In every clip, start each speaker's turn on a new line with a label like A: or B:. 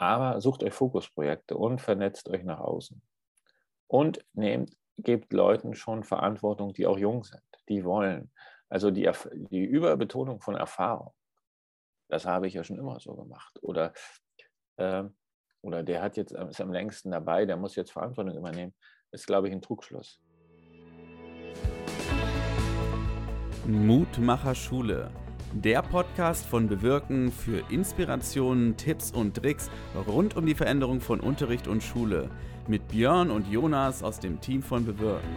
A: Aber sucht euch Fokusprojekte und vernetzt euch nach außen. Und nehmt, gebt Leuten schon Verantwortung, die auch jung sind, die wollen. Also die, die Überbetonung von Erfahrung, das habe ich ja schon immer so gemacht. Oder, äh, oder der hat jetzt, ist am längsten dabei, der muss jetzt Verantwortung übernehmen, ist, glaube ich, ein Trugschluss.
B: Mutmacher Schule der Podcast von Bewirken für Inspirationen, Tipps und Tricks rund um die Veränderung von Unterricht und Schule mit Björn und Jonas aus dem Team von Bewirken.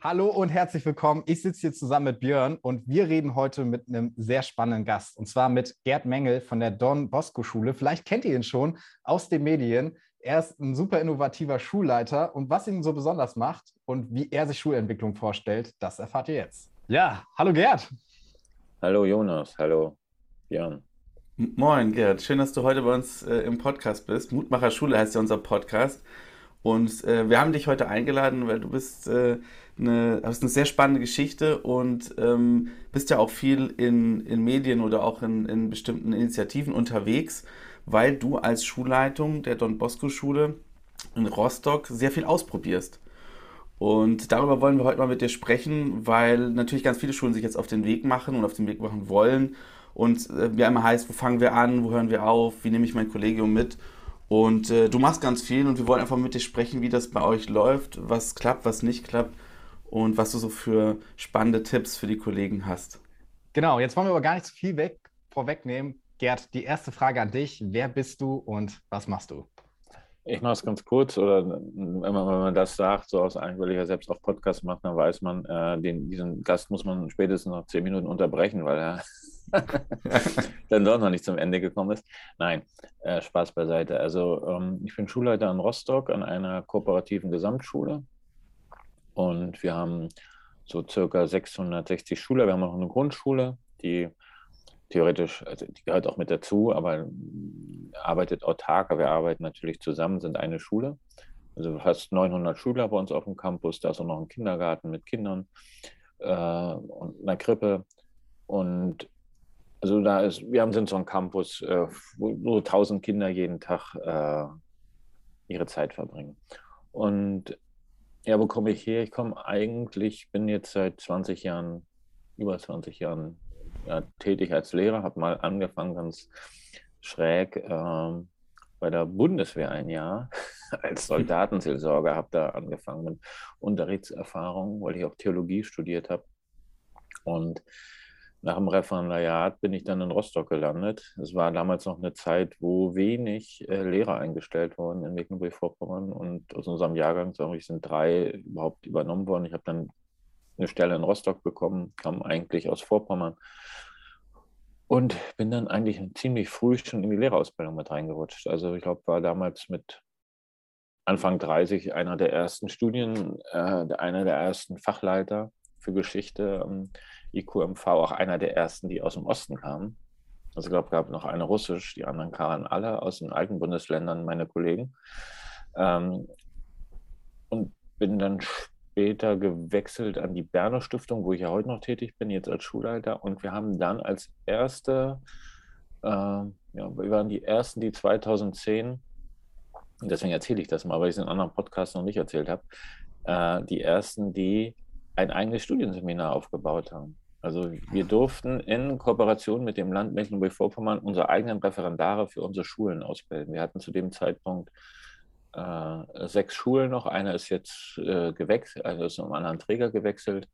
C: Hallo und herzlich willkommen. Ich sitze hier zusammen mit Björn und wir reden heute mit einem sehr spannenden Gast und zwar mit Gerd Mengel von der Don Bosco Schule. Vielleicht kennt ihr ihn schon aus den Medien. Er ist ein super innovativer Schulleiter und was ihn so besonders macht und wie er sich Schulentwicklung vorstellt, das erfahrt ihr jetzt. Ja, hallo Gerd.
A: Hallo Jonas, hallo Jan.
B: Moin Gerd, schön, dass du heute bei uns äh, im Podcast bist. Mutmacher Schule heißt ja unser Podcast. Und äh, wir haben dich heute eingeladen, weil du bist, äh, eine, hast eine sehr spannende Geschichte und ähm, bist ja auch viel in, in Medien oder auch in, in bestimmten Initiativen unterwegs weil du als Schulleitung der Don Bosco Schule in Rostock sehr viel ausprobierst. Und darüber wollen wir heute mal mit dir sprechen, weil natürlich ganz viele Schulen sich jetzt auf den Weg machen und auf den Weg machen wollen. Und äh, wie einmal heißt, wo fangen wir an, wo hören wir auf, wie nehme ich mein Kollegium mit? Und äh, du machst ganz viel und wir wollen einfach mit dir sprechen, wie das bei euch läuft, was klappt, was nicht klappt und was du so für spannende Tipps für die Kollegen hast.
C: Genau, jetzt wollen wir aber gar nicht zu viel weg, vorwegnehmen. Gerd, die erste Frage an dich. Wer bist du und was machst du?
A: Ich mache es ganz kurz, oder wenn man, wenn man das sagt, so aus einem, weil ich ja selbst auch Podcast mache, dann weiß man, äh, den, diesen Gast muss man spätestens noch zehn Minuten unterbrechen, weil er dann doch noch nicht zum Ende gekommen ist. Nein, äh, Spaß beiseite. Also ähm, ich bin Schulleiter in Rostock an einer kooperativen Gesamtschule und wir haben so circa 660 Schüler. Wir haben auch eine Grundschule, die theoretisch, also die gehört auch mit dazu, aber arbeitet autark. Wir arbeiten natürlich zusammen, sind eine Schule. Also fast 900 Schüler bei uns auf dem Campus. Da ist auch noch ein Kindergarten mit Kindern äh, und einer Krippe. Und also da ist, wir haben sind so ein Campus, äh, wo nur 1000 Kinder jeden Tag äh, ihre Zeit verbringen. Und ja, wo komme ich her? Ich komme eigentlich, bin jetzt seit 20 Jahren, über 20 Jahren ja, tätig als Lehrer, habe mal angefangen ganz schräg äh, bei der Bundeswehr ein Jahr als Soldatenseelsorger, habe da angefangen mit Unterrichtserfahrung, weil ich auch Theologie studiert habe. Und nach dem Referendariat bin ich dann in Rostock gelandet. Es war damals noch eine Zeit, wo wenig äh, Lehrer eingestellt wurden in Mecklenburg-Vorpommern. Und aus unserem Jahrgang sind drei überhaupt übernommen worden. Ich habe dann eine Stelle in Rostock bekommen, kam eigentlich aus Vorpommern und bin dann eigentlich ziemlich früh schon in die Lehrerausbildung mit reingerutscht. Also ich glaube, war damals mit Anfang 30 einer der ersten Studien, äh, einer der ersten Fachleiter für Geschichte am IQMV, auch einer der ersten, die aus dem Osten kamen. Also ich glaube, gab noch eine Russisch, die anderen kamen alle aus den alten Bundesländern, meine Kollegen. Ähm, und bin dann später gewechselt an die Berner Stiftung, wo ich ja heute noch tätig bin, jetzt als Schulleiter. Und wir haben dann als erste, äh, ja, wir waren die ersten, die 2010, und deswegen erzähle ich das mal, weil ich es in anderen Podcasts noch nicht erzählt habe, äh, die ersten, die ein eigenes Studienseminar aufgebaut haben. Also wir durften in Kooperation mit dem Land Mecklenburg-Vorpommern unsere eigenen Referendare für unsere Schulen ausbilden. Wir hatten zu dem Zeitpunkt äh, sechs Schulen noch. Eine ist jetzt äh, gewechselt, also ist um anderen Träger gewechselt.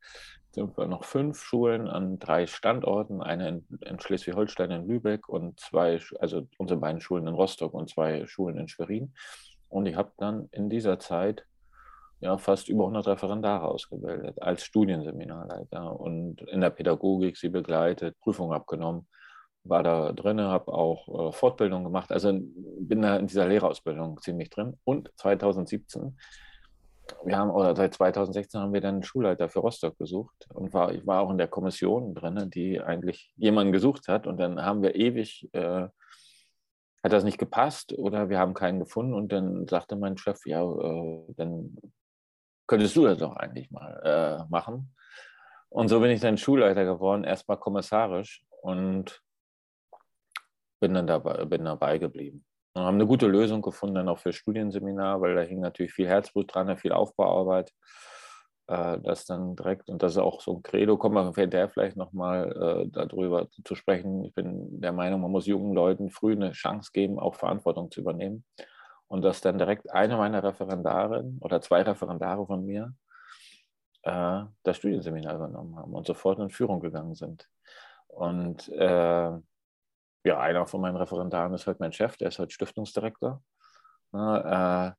A: Sind wir noch fünf Schulen an drei Standorten, eine in, in Schleswig-Holstein, in Lübeck und zwei, also unsere beiden Schulen in Rostock und zwei Schulen in Schwerin. Und ich habe dann in dieser Zeit ja, fast über 100 Referendare ausgebildet als Studienseminarleiter und in der Pädagogik sie begleitet, Prüfungen abgenommen war da drin, habe auch äh, Fortbildung gemacht, also bin da in dieser Lehrerausbildung ziemlich drin. Und 2017, wir haben, oder seit 2016 haben wir dann einen Schulleiter für Rostock gesucht und war, ich war auch in der Kommission drin, die eigentlich jemanden gesucht hat. Und dann haben wir ewig, äh, hat das nicht gepasst oder wir haben keinen gefunden. Und dann sagte mein Chef, ja, äh, dann könntest du das doch eigentlich mal äh, machen. Und so bin ich dann Schulleiter geworden, erstmal kommissarisch. Und bin dann dabei, bin dabei geblieben. Und haben eine gute Lösung gefunden, dann auch für Studienseminar, weil da hing natürlich viel Herzblut dran, viel Aufbauarbeit. Äh, das dann direkt, und das ist auch so ein Credo, kommen wir hinterher vielleicht nochmal äh, darüber zu sprechen. Ich bin der Meinung, man muss jungen Leuten früh eine Chance geben, auch Verantwortung zu übernehmen. Und dass dann direkt eine meiner Referendarinnen oder zwei Referendare von mir äh, das Studienseminar übernommen haben und sofort in Führung gegangen sind. Und äh, ja, einer von meinen Referendaren ist halt mein Chef, der ist halt Stiftungsdirektor. Äh,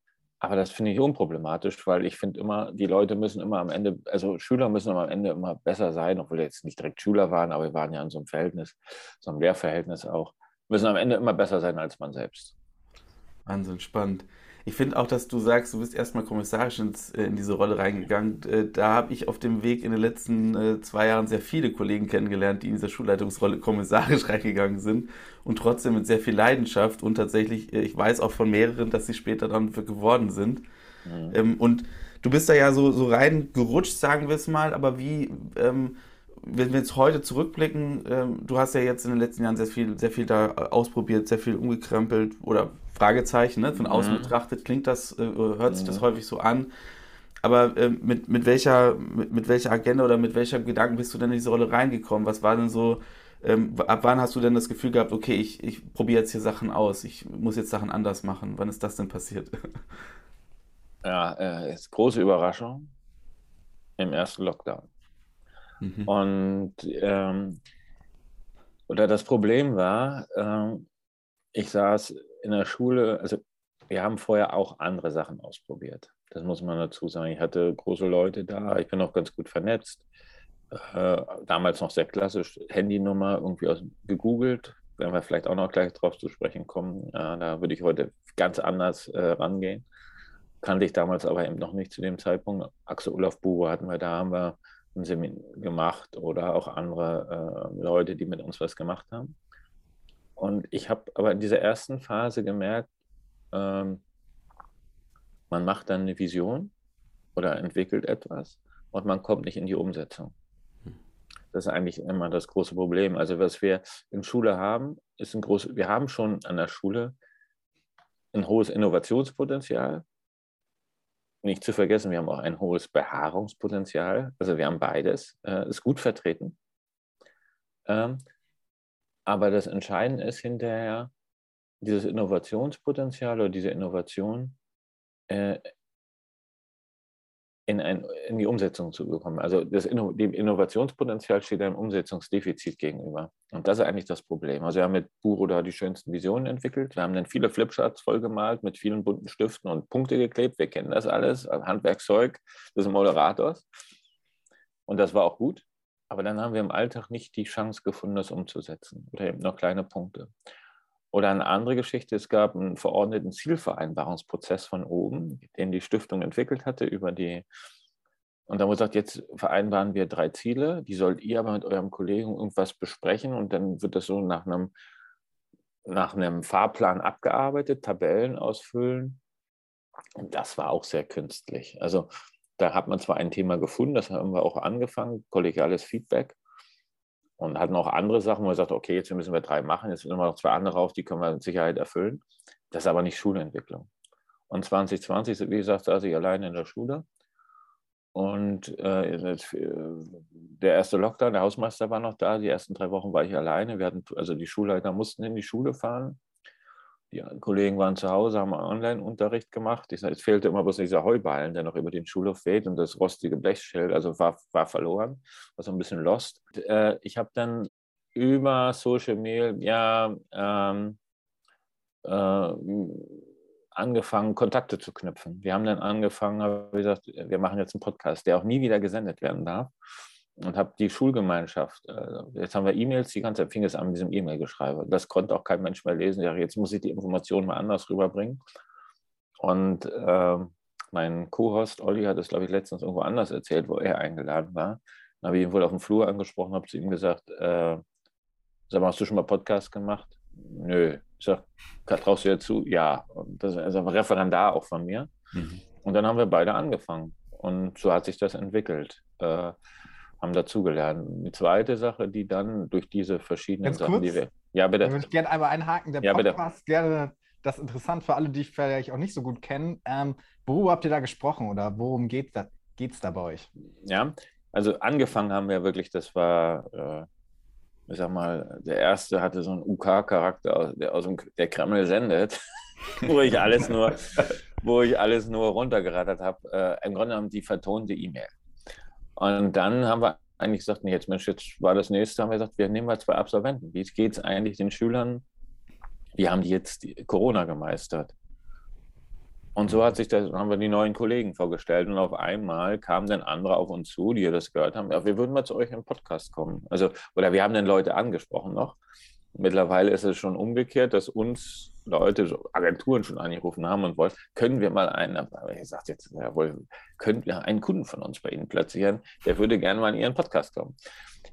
A: aber das finde ich unproblematisch, weil ich finde immer, die Leute müssen immer am Ende, also Schüler müssen am Ende immer besser sein, obwohl wir jetzt nicht direkt Schüler waren, aber wir waren ja in so einem Verhältnis, so einem Lehrverhältnis auch, müssen am Ende immer besser sein als man selbst.
B: Wahnsinn, spannend. Ich finde auch, dass du sagst, du bist erstmal kommissarisch ins, äh, in diese Rolle reingegangen. Äh, da habe ich auf dem Weg in den letzten äh, zwei Jahren sehr viele Kollegen kennengelernt, die in dieser Schulleitungsrolle kommissarisch reingegangen sind und trotzdem mit sehr viel Leidenschaft und tatsächlich, ich weiß auch von mehreren, dass sie später dann geworden sind. Mhm. Ähm, und du bist da ja so, so reingerutscht, sagen wir es mal, aber wie, ähm, wenn wir jetzt heute zurückblicken, ähm, du hast ja jetzt in den letzten Jahren sehr viel, sehr viel da ausprobiert, sehr viel umgekrempelt oder Fragezeichen, ne? von außen mhm. betrachtet klingt das, äh, hört sich das mhm. häufig so an. Aber äh, mit, mit, welcher, mit, mit welcher Agenda oder mit welcher Gedanken bist du denn in diese Rolle reingekommen? Was war denn so, ähm, ab wann hast du denn das Gefühl gehabt, okay, ich, ich probiere jetzt hier Sachen aus, ich muss jetzt Sachen anders machen? Wann ist das denn passiert?
A: Ja, äh, ist große Überraschung im ersten Lockdown. Mhm. Und ähm, oder das Problem war, ähm, ich saß in der Schule, also wir haben vorher auch andere Sachen ausprobiert. Das muss man dazu sagen. Ich hatte große Leute da, ich bin auch ganz gut vernetzt. Äh, damals noch sehr klassisch, Handynummer irgendwie aus, gegoogelt. Werden wir vielleicht auch noch gleich drauf zu sprechen kommen. Äh, da würde ich heute ganz anders äh, rangehen. Kannte ich damals aber eben noch nicht zu dem Zeitpunkt. Axel Olaf Buber hatten wir da, haben wir ein Seminar gemacht oder auch andere äh, Leute, die mit uns was gemacht haben. Und ich habe aber in dieser ersten Phase gemerkt, ähm, man macht dann eine Vision oder entwickelt etwas und man kommt nicht in die Umsetzung. Das ist eigentlich immer das große Problem. Also was wir in Schule haben, ist ein großes, wir haben schon an der Schule ein hohes Innovationspotenzial. Nicht zu vergessen, wir haben auch ein hohes Beharrungspotenzial. Also wir haben beides, äh, ist gut vertreten. Ähm, aber das Entscheidende ist hinterher, dieses Innovationspotenzial oder diese Innovation äh, in, ein, in, die Umsetzung zu bekommen. Also das dem Innovationspotenzial steht einem Umsetzungsdefizit gegenüber. Und das ist eigentlich das Problem. Also wir haben mit Buro da die schönsten Visionen entwickelt. Wir haben dann viele Flipcharts vollgemalt mit vielen bunten Stiften und Punkte geklebt. Wir kennen das alles. Handwerkszeug des Moderators. Und das war auch gut. Aber dann haben wir im Alltag nicht die Chance gefunden, das umzusetzen oder eben noch kleine Punkte. Oder eine andere Geschichte, es gab einen verordneten Zielvereinbarungsprozess von oben, den die Stiftung entwickelt hatte über die, und da wurde gesagt, jetzt vereinbaren wir drei Ziele, die sollt ihr aber mit eurem Kollegen irgendwas besprechen und dann wird das so nach einem, nach einem Fahrplan abgearbeitet, Tabellen ausfüllen. Und das war auch sehr künstlich. Also da hat man zwar ein Thema gefunden, das haben wir auch angefangen, kollegiales Feedback. Und hatten auch andere Sachen, wo wir sagten, okay, jetzt müssen wir drei machen, jetzt sind wir noch zwei andere auf, die können wir mit Sicherheit erfüllen. Das ist aber nicht Schulentwicklung. Und 2020, wie gesagt, saß ich alleine in der Schule. Und äh, der erste Lockdown, der Hausmeister war noch da, die ersten drei Wochen war ich alleine. Wir hatten, also die Schulleiter mussten in die Schule fahren. Die Kollegen waren zu Hause, haben Online-Unterricht gemacht. Ich es fehlte immer bloß dieser Heuballen, der noch über den Schulhof weht und das rostige Blechschild, also war, war verloren, war so ein bisschen lost. Äh, ich habe dann über Social Media ähm, äh, angefangen, Kontakte zu knüpfen. Wir haben dann angefangen, wie gesagt, wir machen jetzt einen Podcast, der auch nie wieder gesendet werden darf und habe die Schulgemeinschaft, äh, jetzt haben wir E-Mails, die ganze Zeit fing es an mit diesem E-Mail-Geschreibe. Das konnte auch kein Mensch mehr lesen. Ja, jetzt muss ich die Informationen mal anders rüberbringen. Und äh, mein Co-Host Olli hat es, glaube ich, letztens irgendwo anders erzählt, wo er eingeladen war. Dann habe ich ihn wohl auf dem Flur angesprochen, habe zu ihm gesagt, äh, sag mal, hast du schon mal Podcast gemacht? Nö. Ich sage, traust du dir zu? Ja. Und das ist ein Referendar auch von mir. Mhm. Und dann haben wir beide angefangen. Und so hat sich das entwickelt. Äh, haben dazugelernt. Die zweite Sache, die dann durch diese verschiedenen
C: Ganz Sachen, kurz, die wir. Ja, bitte. Würde ich gerne einmal einhaken. Der ja, Podcast, bitte. gerne das ist interessant für alle, die ich vielleicht auch nicht so gut kennen. Ähm, worüber habt ihr da gesprochen oder worum geht es da, da bei euch?
A: Ja, also angefangen haben wir wirklich, das war, äh, ich sag mal, der erste hatte so einen UK-Charakter, der aus dem der Kreml sendet, wo ich alles nur, wo ich alles nur runtergerattert habe. Äh, Im Grunde genommen die vertonte E-Mail. Und dann haben wir eigentlich gesagt, nee, jetzt Mensch, jetzt war das nächste, haben wir gesagt, wir nehmen mal zwei Absolventen. Wie geht es eigentlich den Schülern wie haben die jetzt Corona gemeistert? Und so hat sich das, haben wir die neuen Kollegen vorgestellt und auf einmal kamen dann andere auf uns zu, die das gehört haben. Ja, wir würden mal zu euch im Podcast kommen. Also, oder wir haben dann Leute angesprochen noch. Mittlerweile ist es schon umgekehrt, dass uns Leute, Agenturen schon angerufen haben und wollen, können wir mal einen, aber ich sage jetzt, jawohl, können wir einen Kunden von uns bei Ihnen platzieren, der würde gerne mal in Ihren Podcast kommen.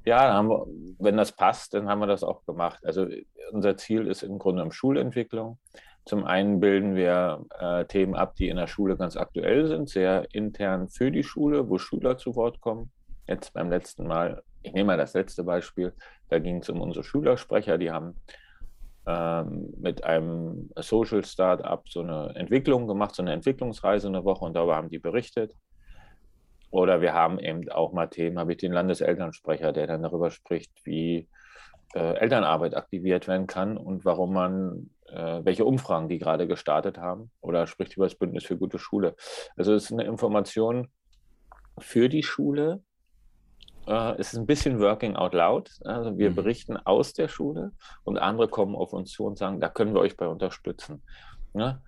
A: Ja, wir, wenn das passt, dann haben wir das auch gemacht. Also unser Ziel ist im Grunde um Schulentwicklung. Zum einen bilden wir äh, Themen ab, die in der Schule ganz aktuell sind, sehr intern für die Schule, wo Schüler zu Wort kommen. Jetzt beim letzten Mal, ich nehme mal das letzte Beispiel, da ging es um unsere Schülersprecher, die haben ähm, mit einem Social Startup so eine Entwicklung gemacht, so eine Entwicklungsreise eine Woche und darüber haben die berichtet. Oder wir haben eben auch mal Themen, habe ich den Landeselternsprecher, der dann darüber spricht, wie äh, Elternarbeit aktiviert werden kann und warum man, äh, welche Umfragen die gerade gestartet haben. Oder spricht über das Bündnis für gute Schule. Also es ist eine Information für die Schule. Äh, es ist ein bisschen Working Out Loud. Also wir mhm. berichten aus der Schule und andere kommen auf uns zu und sagen, da können wir euch bei unterstützen. Ne?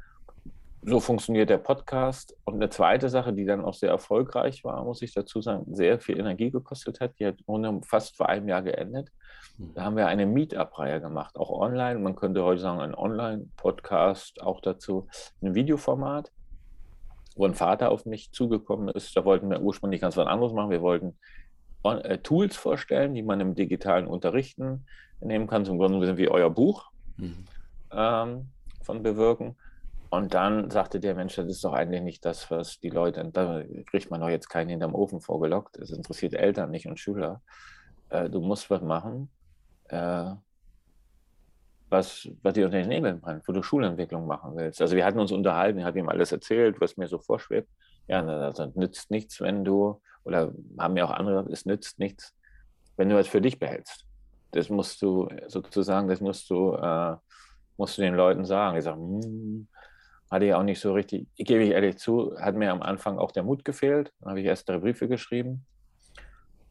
A: so funktioniert der Podcast. Und eine zweite Sache, die dann auch sehr erfolgreich war, muss ich dazu sagen, sehr viel Energie gekostet hat, die hat fast vor einem Jahr geendet. Da hm. haben wir eine Meetup-Reihe gemacht, auch online. Man könnte heute sagen, ein Online-Podcast, auch dazu ein Videoformat, wo ein Vater auf mich zugekommen ist. Da wollten wir ursprünglich ganz was anderes machen. Wir wollten Tools vorstellen, die man im digitalen Unterrichten nehmen kann. Zum Grunde sind wie euer Buch mhm. ähm, von Bewirken. Und dann sagte der Mensch, das ist doch eigentlich nicht das, was die Leute, da kriegt man doch jetzt keinen hinterm Ofen vorgelockt. Es interessiert Eltern nicht und Schüler. Äh, du musst was machen, äh, was, was dir unter den Nägeln brennt, wo du Schulentwicklung machen willst. Also wir hatten uns unterhalten, ich habe ihm alles erzählt, was mir so vorschwebt. Ja, das nützt nichts, wenn du, oder haben mir auch andere, es nützt nichts, wenn du es für dich behältst. Das musst du sozusagen, das musst du, äh, musst du den Leuten sagen. Ich sage, hm, hatte ich auch nicht so richtig, ich gebe ich ehrlich zu, hat mir am Anfang auch der Mut gefehlt. Dann habe ich erst drei Briefe geschrieben.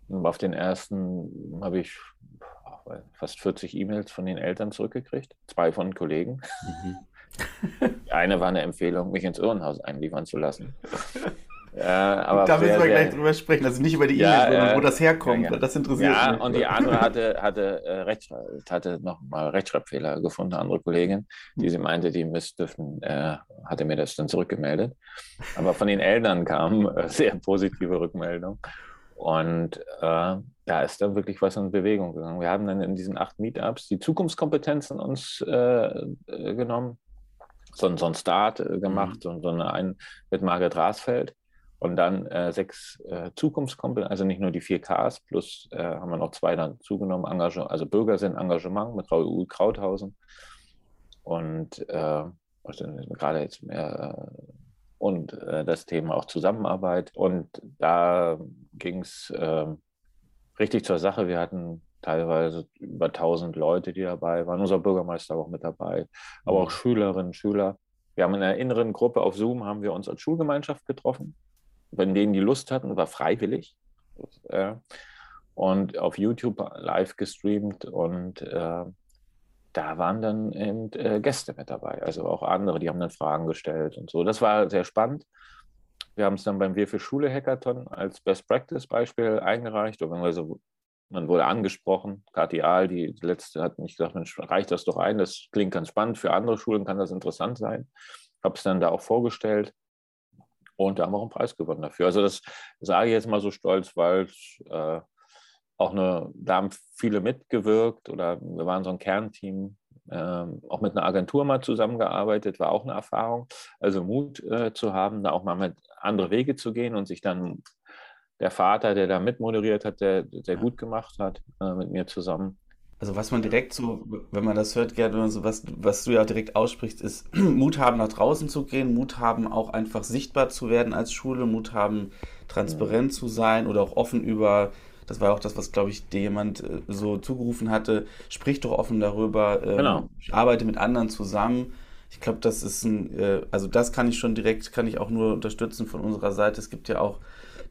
A: Und auf den ersten habe ich fast 40 E-Mails von den Eltern zurückgekriegt, zwei von Kollegen. Mhm. Eine war eine Empfehlung, mich ins Irrenhaus einliefern zu lassen.
B: Ja, aber da müssen wir gleich drüber sprechen. Also nicht über die E-Mail, ja, sondern äh, wo das herkommt. Ja,
A: das interessiert ja, mich. Ja, und die andere hatte, hatte, äh, Recht, hatte nochmal Rechtschreibfehler gefunden, eine andere Kollegin, die sie meinte, die Mist dürfen, äh, hatte mir das dann zurückgemeldet. Aber von den Eltern kam äh, sehr positive Rückmeldung. Und äh, da ist dann wirklich was in Bewegung gegangen. Wir haben dann in diesen acht Meetups die Zukunftskompetenzen uns äh, äh genommen, so, so einen Start gemacht, mhm. so, so eine ein mit Margret Rasfeld und dann äh, sechs äh, Zukunftskompetenzen, also nicht nur die vier Ks, plus äh, haben wir noch zwei dann zugenommen, Engagement, also Bürger sind Engagement mit Raoul Krauthausen. Und äh, gerade jetzt mehr äh, und äh, das Thema auch Zusammenarbeit. Und da ging es ähm, richtig zur Sache. Wir hatten teilweise über 1000 Leute, die dabei waren. Unser Bürgermeister war auch mit dabei, aber auch mhm. Schülerinnen, Schüler. Wir haben in einer inneren Gruppe auf Zoom haben wir uns als Schulgemeinschaft getroffen wenn denen die Lust hatten, war freiwillig. Äh, und auf YouTube live gestreamt und äh, da waren dann eben äh, Gäste mit dabei, also auch andere, die haben dann Fragen gestellt und so. Das war sehr spannend. Wir haben es dann beim Wir für Schule Hackathon als Best Practice Beispiel eingereicht. Und so, man wurde angesprochen, Katial, die letzte hat mich gesagt, Mensch, reicht das doch ein, das klingt ganz spannend, für andere Schulen kann das interessant sein. Habe es dann da auch vorgestellt. Und da haben wir auch einen Preis gewonnen dafür. Also das sage ich jetzt mal so stolz, weil äh, auch eine, da haben viele mitgewirkt oder wir waren so ein Kernteam, äh, auch mit einer Agentur mal zusammengearbeitet, war auch eine Erfahrung. Also Mut äh, zu haben, da auch mal mit andere Wege zu gehen und sich dann der Vater, der da mitmoderiert hat, der sehr gut gemacht hat äh, mit mir zusammen,
B: Also was man direkt so, wenn man das hört, Gerd, wenn man so was, was du ja direkt aussprichst, ist Mut haben, nach draußen zu gehen, Mut haben, auch einfach sichtbar zu werden als Schule, Mut haben, transparent zu sein oder auch offen über, das war auch das, was, glaube ich, dir jemand äh, so zugerufen hatte, sprich doch offen darüber, ähm, genau. arbeite mit anderen zusammen. Ich glaube, das ist ein, äh, also das kann ich schon direkt, kann ich auch nur unterstützen von unserer Seite. Es gibt ja auch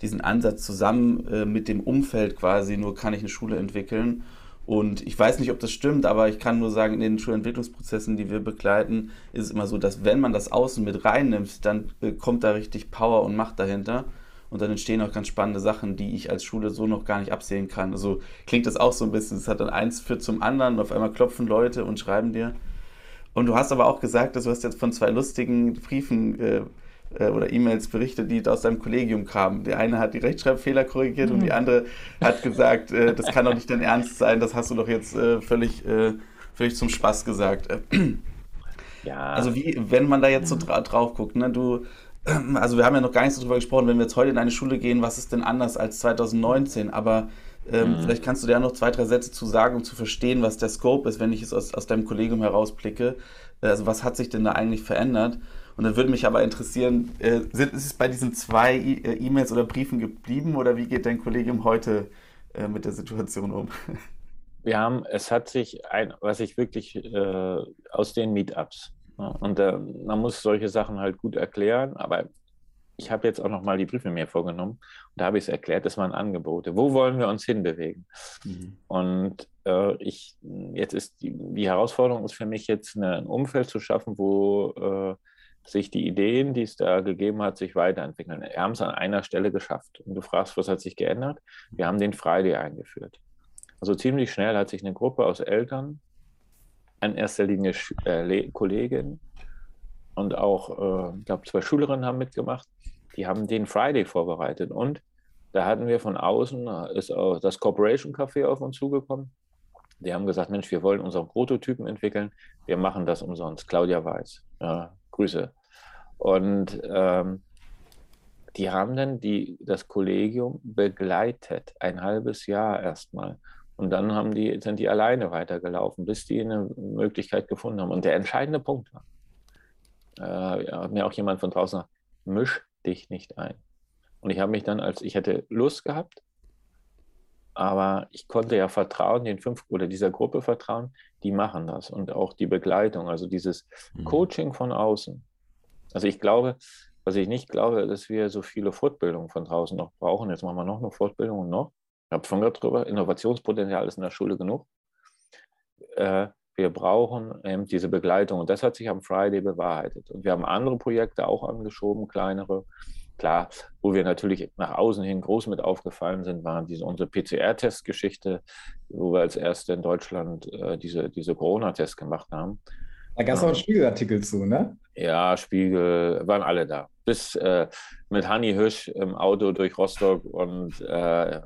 B: diesen Ansatz zusammen äh, mit dem Umfeld quasi, nur kann ich eine Schule entwickeln. Und ich weiß nicht, ob das stimmt, aber ich kann nur sagen, in den Schulentwicklungsprozessen, die wir begleiten, ist es immer so, dass wenn man das Außen mit reinnimmt, dann äh, kommt da richtig Power und Macht dahinter. Und dann entstehen auch ganz spannende Sachen, die ich als Schule so noch gar nicht absehen kann. Also klingt das auch so ein bisschen, es hat dann eins führt zum anderen, und auf einmal klopfen Leute und schreiben dir. Und du hast aber auch gesagt, dass du hast jetzt von zwei lustigen Briefen äh, oder E-Mails berichtet, die aus deinem Kollegium kamen. Der eine hat die Rechtschreibfehler korrigiert mhm. und die mhm. andere hat gesagt, äh, das kann doch nicht dein Ernst sein, das hast du doch jetzt äh, völlig, äh, völlig zum Spaß gesagt. Ja. Also wie, wenn man da jetzt so dra drauf guckt, ne, du, also wir haben ja noch gar nicht so drüber gesprochen, wenn wir jetzt heute in eine Schule gehen, was ist denn anders als 2019, aber ähm, mhm. Vielleicht kannst du da noch zwei, drei Sätze zu sagen, um zu verstehen, was der Scope ist, wenn ich es aus, aus deinem Kollegium herausblicke. Also was hat sich denn da eigentlich verändert? Und dann würde mich aber interessieren, äh, sind, ist es bei diesen zwei äh, E-Mails oder Briefen geblieben oder wie geht dein Kollegium heute äh, mit der Situation um?
A: Wir haben, es hat sich ein, was ich wirklich äh, aus den Meetups, ja, und äh, man muss solche Sachen halt gut erklären, aber ich habe jetzt auch noch mal die Briefe mir vorgenommen und da habe ich es erklärt, das waren Angebote. Wo wollen wir uns hinbewegen? Mhm. Und äh, ich, jetzt ist die, die, Herausforderung ist für mich jetzt eine, ein Umfeld zu schaffen, wo äh, sich die Ideen, die es da gegeben hat, sich weiterentwickeln. Wir haben es an einer Stelle geschafft. Und du fragst, was hat sich geändert? Wir haben den Friday eingeführt. Also ziemlich schnell hat sich eine Gruppe aus Eltern, in erster Linie äh, Kolleginnen und auch, äh, ich glaube, zwei Schülerinnen haben mitgemacht, die haben den Friday vorbereitet. Und da hatten wir von außen, ist auch das Corporation Café auf uns zugekommen. Die haben gesagt, Mensch, wir wollen unseren Prototypen entwickeln, wir machen das umsonst. Claudia Weiß. Ja, Grüße. Und ähm, die haben dann die, das Kollegium begleitet, ein halbes Jahr erstmal. Und dann haben die, sind die alleine weitergelaufen, bis die eine Möglichkeit gefunden haben. Und der entscheidende Punkt war, äh, hat mir auch jemand von draußen gesagt, misch dich nicht ein. Und ich habe mich dann, als ich hätte Lust gehabt, aber ich konnte ja vertrauen, den fünf oder dieser Gruppe vertrauen, die machen das und auch die Begleitung, also dieses mhm. Coaching von außen. Also ich glaube, was ich nicht glaube, dass wir so viele Fortbildungen von draußen noch brauchen. Jetzt machen wir noch eine Fortbildung und noch. Ich habe schon gehört drüber, Innovationspotenzial ist in der Schule genug. Äh, wir brauchen eben diese Begleitung und das hat sich am Friday bewahrheitet. Und wir haben andere Projekte auch angeschoben, kleinere. Klar, wo wir natürlich nach außen hin groß mit aufgefallen sind, waren diese unsere PCR-Test-Geschichte, wo wir als Erste in Deutschland äh, diese, diese Corona-Tests gemacht haben.
C: Da gab es auch einen Spiegelartikel zu, ne?
A: Ja, Spiegel, waren alle da. Bis äh, mit Hanni Hüsch im Auto durch Rostock und äh,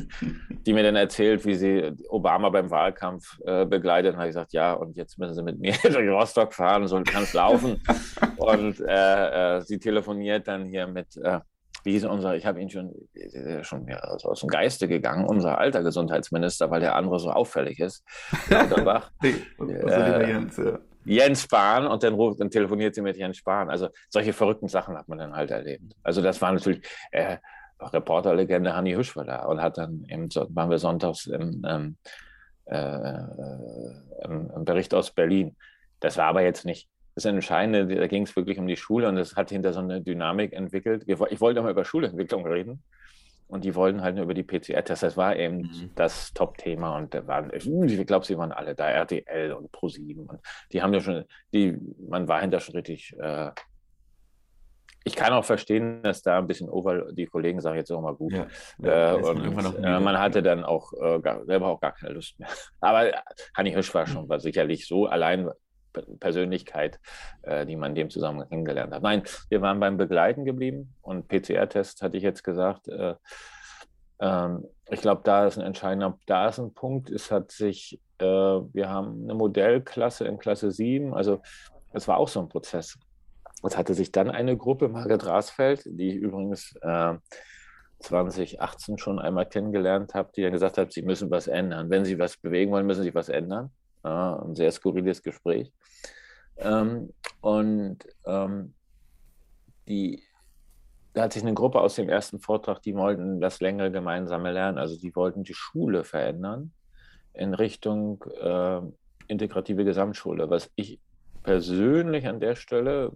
A: die mir dann erzählt, wie sie Obama beim Wahlkampf äh, begleitet. Und habe ich gesagt, ja, und jetzt müssen sie mit mir durch Rostock fahren, so kann es laufen. und äh, äh, sie telefoniert dann hier mit äh, wie hieß unser, ich habe ihn schon, schon mehr also aus dem Geiste gegangen, unser alter Gesundheitsminister, weil der andere so auffällig ist. Lauterbach. äh, Jens, ja. Jens Spahn und dann ruft, dann telefoniert sie mit Jens Spahn. Also solche verrückten Sachen hat man dann halt erlebt. Also das war natürlich äh, Reporterlegende Hanni Hüsch war da und hat dann eben, waren wir sonntags im, ähm, äh, im, im Bericht aus Berlin. Das war aber jetzt nicht das Entscheidende, da ging es wirklich um die Schule und das hat hinter so eine Dynamik entwickelt. Ich wollte mal über Schulentwicklung reden und die wollten halt nur über die PCR-Tests. Das war eben mhm. das Top-Thema und da waren, ich glaube, sie waren alle da, RTL und ProSieben und die haben ja schon, die, man war hinter schon richtig. Äh, ich kann auch verstehen, dass da ein bisschen over, die Kollegen sagen jetzt auch mal gut. Ja, ja, äh, und man, äh, man hatte dann auch äh, gar, selber auch gar keine Lust mehr. Aber Hanni Hirsch war schon, war sicherlich so allein Persönlichkeit, äh, die man in dem Zusammenhang kennengelernt hat. Nein, wir waren beim Begleiten geblieben und PCR-Test hatte ich jetzt gesagt. Äh, ähm, ich glaube, da ist ein entscheidender, da ist ein Punkt. Es hat sich, äh, wir haben eine Modellklasse in Klasse 7, also es war auch so ein Prozess. Es hatte sich dann eine Gruppe, Margret Rasfeld, die ich übrigens äh, 2018 schon einmal kennengelernt habe, die dann gesagt hat, sie müssen was ändern. Wenn sie was bewegen wollen, müssen sie was ändern. Ja, ein sehr skurriles Gespräch. Ähm, und ähm, die, da hat sich eine Gruppe aus dem ersten Vortrag, die wollten das längere gemeinsame Lernen, also die wollten die Schule verändern in Richtung äh, integrative Gesamtschule, was ich persönlich an der Stelle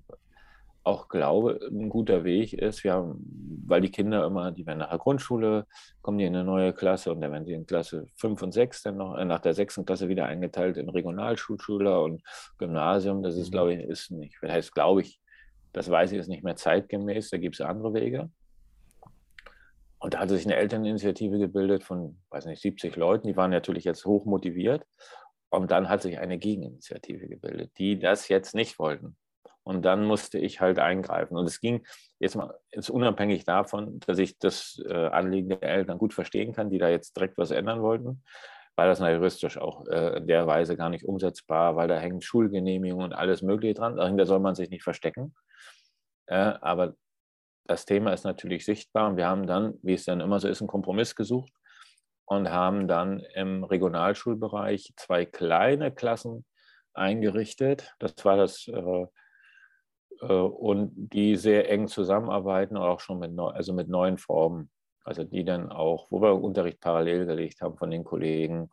A: auch glaube, ein guter Weg ist. Wir haben, weil die Kinder immer, die werden nach der Grundschule, kommen die in eine neue Klasse und dann werden sie in Klasse 5 und 6 dann noch, äh, nach der sechsten Klasse wieder eingeteilt in Regionalschulschüler und Gymnasium. Das ist, mhm. glaube ich, ist nicht, das heißt, glaube ich, das weiß ich, ist nicht mehr zeitgemäß, da gibt es andere Wege. Und da hat sich eine Elterninitiative gebildet von, weiß nicht, 70 Leuten, die waren natürlich jetzt hoch motiviert. Und dann hat sich eine Gegeninitiative gebildet, die das jetzt nicht wollten. Und dann musste ich halt eingreifen. Und es ging jetzt mal jetzt unabhängig davon, dass ich das äh, Anliegen der Eltern gut verstehen kann, die da jetzt direkt was ändern wollten, weil das juristisch auch äh, in der Weise gar nicht umsetzbar, weil da hängen Schulgenehmigungen und alles Mögliche dran. Dahinter soll man sich nicht verstecken. Äh, aber das Thema ist natürlich sichtbar und wir haben dann, wie es dann immer so ist, einen Kompromiss gesucht und haben dann im Regionalschulbereich zwei kleine Klassen eingerichtet. Das war das und die sehr eng zusammenarbeiten, auch schon mit, neu, also mit neuen Formen. Also die dann auch, wo wir Unterricht parallel gelegt haben von den Kollegen,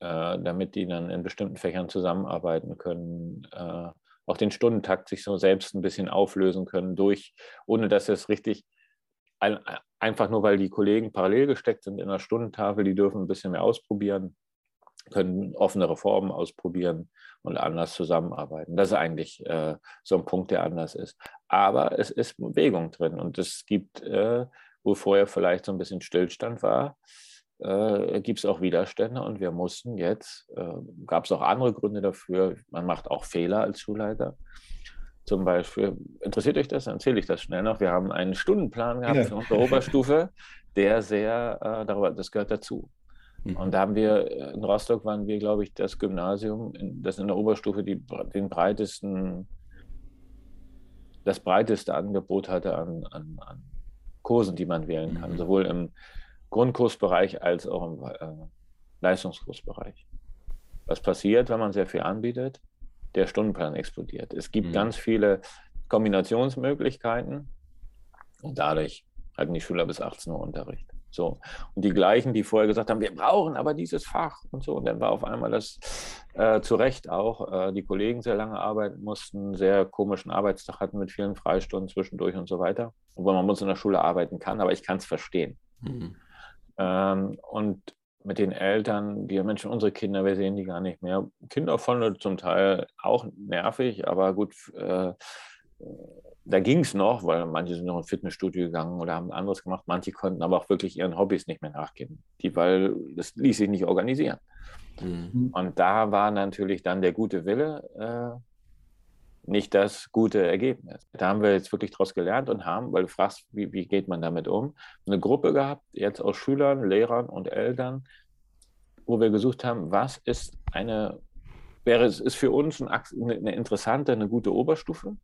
A: äh, damit die dann in bestimmten Fächern zusammenarbeiten können, äh, auch den Stundentakt sich so selbst ein bisschen auflösen können, durch, ohne dass es richtig ein, einfach nur, weil die Kollegen parallel gesteckt sind in der Stundentafel, die dürfen ein bisschen mehr ausprobieren, können offenere Formen ausprobieren und anders zusammenarbeiten. Das ist eigentlich äh, so ein Punkt, der anders ist. Aber es ist Bewegung drin und es gibt, äh, wo vorher vielleicht so ein bisschen Stillstand war, äh, gibt es auch Widerstände und wir mussten jetzt, äh, gab es auch andere Gründe dafür, man macht auch Fehler als Schulleiter. Zum Beispiel, interessiert euch das? Dann erzähle ich das schnell noch. Wir haben einen Stundenplan gehabt ja. für unsere Oberstufe, der sehr, äh, darüber, das gehört dazu. Mhm. Und da haben wir, äh, in Rostock waren wir, glaube ich, das Gymnasium, das in der Oberstufe die, den breitesten, das breiteste Angebot hatte an, an, an Kursen, die man wählen kann, mhm. sowohl im Grundkursbereich als auch im äh, Leistungskursbereich. Was passiert, wenn man sehr viel anbietet? Der Stundenplan explodiert. Es gibt mhm. ganz viele Kombinationsmöglichkeiten und dadurch hatten die Schüler bis 18 Uhr Unterricht. So. Und die gleichen, die vorher gesagt haben, wir brauchen aber dieses Fach und so. Und dann war auf einmal das äh, zu Recht auch, äh, die Kollegen sehr lange arbeiten mussten, sehr komischen Arbeitstag hatten mit vielen Freistunden zwischendurch und so weiter. Obwohl man muss in der Schule arbeiten kann, aber ich kann es verstehen. Mhm. Ähm, und mit den Eltern, die Menschen, unsere Kinder, wir sehen die gar nicht mehr. Kinder von zum Teil auch nervig, aber gut, äh, da ging es noch, weil manche sind noch ins Fitnessstudio gegangen oder haben anderes gemacht. Manche konnten aber auch wirklich ihren Hobbys nicht mehr nachgehen, die, weil das ließ sich nicht organisieren. Mhm. Und da war natürlich dann der gute Wille äh, nicht das gute Ergebnis. Da haben wir jetzt wirklich daraus gelernt und haben, weil du fragst, wie, wie geht man damit um, eine Gruppe gehabt, jetzt aus Schülern, Lehrern und Eltern, wo wir gesucht haben, was ist eine, wäre es ist für uns ein, eine interessante, eine gute Oberstufe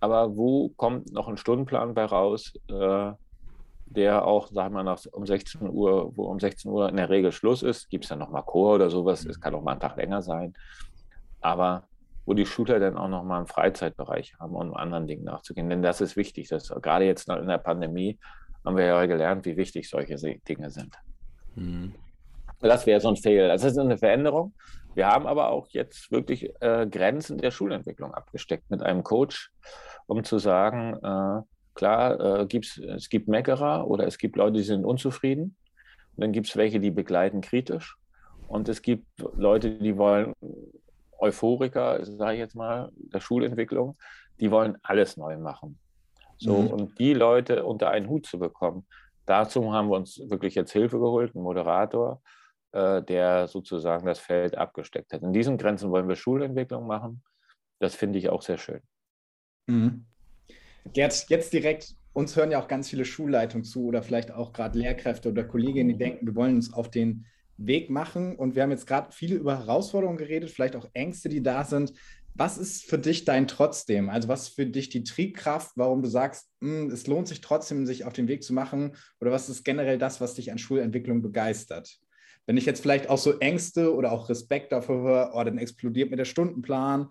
A: aber wo kommt noch ein Stundenplan bei raus, äh, der auch, sagen wir mal, um 16 Uhr, wo um 16 Uhr in der Regel Schluss ist, gibt es dann nochmal Chor oder sowas, es kann auch mal einen Tag länger sein, aber wo die Schüler dann auch nochmal einen Freizeitbereich haben, um anderen Dingen nachzugehen. Denn das ist wichtig. Das, gerade jetzt in der Pandemie haben wir ja gelernt, wie wichtig solche Dinge sind. Mhm. Das wäre so ein Fehl. Also das ist eine Veränderung. Wir haben aber auch jetzt wirklich äh, Grenzen der Schulentwicklung abgesteckt mit einem Coach, um zu sagen, äh, klar, äh, gibt's, es gibt Meckerer oder es gibt Leute, die sind unzufrieden. Und dann gibt es welche, die begleiten kritisch. Und es gibt Leute, die wollen Euphoriker, sage ich jetzt mal, der Schulentwicklung, die wollen alles neu machen. So, mhm. und die Leute unter einen Hut zu bekommen, dazu haben wir uns wirklich jetzt Hilfe geholt, einen Moderator, äh, der sozusagen das Feld abgesteckt hat. In diesen Grenzen wollen wir Schulentwicklung machen. Das finde ich auch sehr schön.
C: Mhm. Gerd, jetzt direkt, uns hören ja auch ganz viele Schulleitungen zu oder vielleicht auch gerade Lehrkräfte oder Kolleginnen, die denken, wir wollen uns auf den Weg machen. Und wir haben jetzt gerade viele über Herausforderungen geredet, vielleicht auch Ängste, die da sind. Was ist für dich dein Trotzdem? Also was ist für dich die Triebkraft, warum du sagst, hm, es lohnt sich trotzdem, sich auf den Weg zu machen? Oder was ist generell das, was dich an Schulentwicklung begeistert? Wenn ich jetzt vielleicht auch so Ängste oder auch Respekt dafür höre, oh, dann explodiert mir der Stundenplan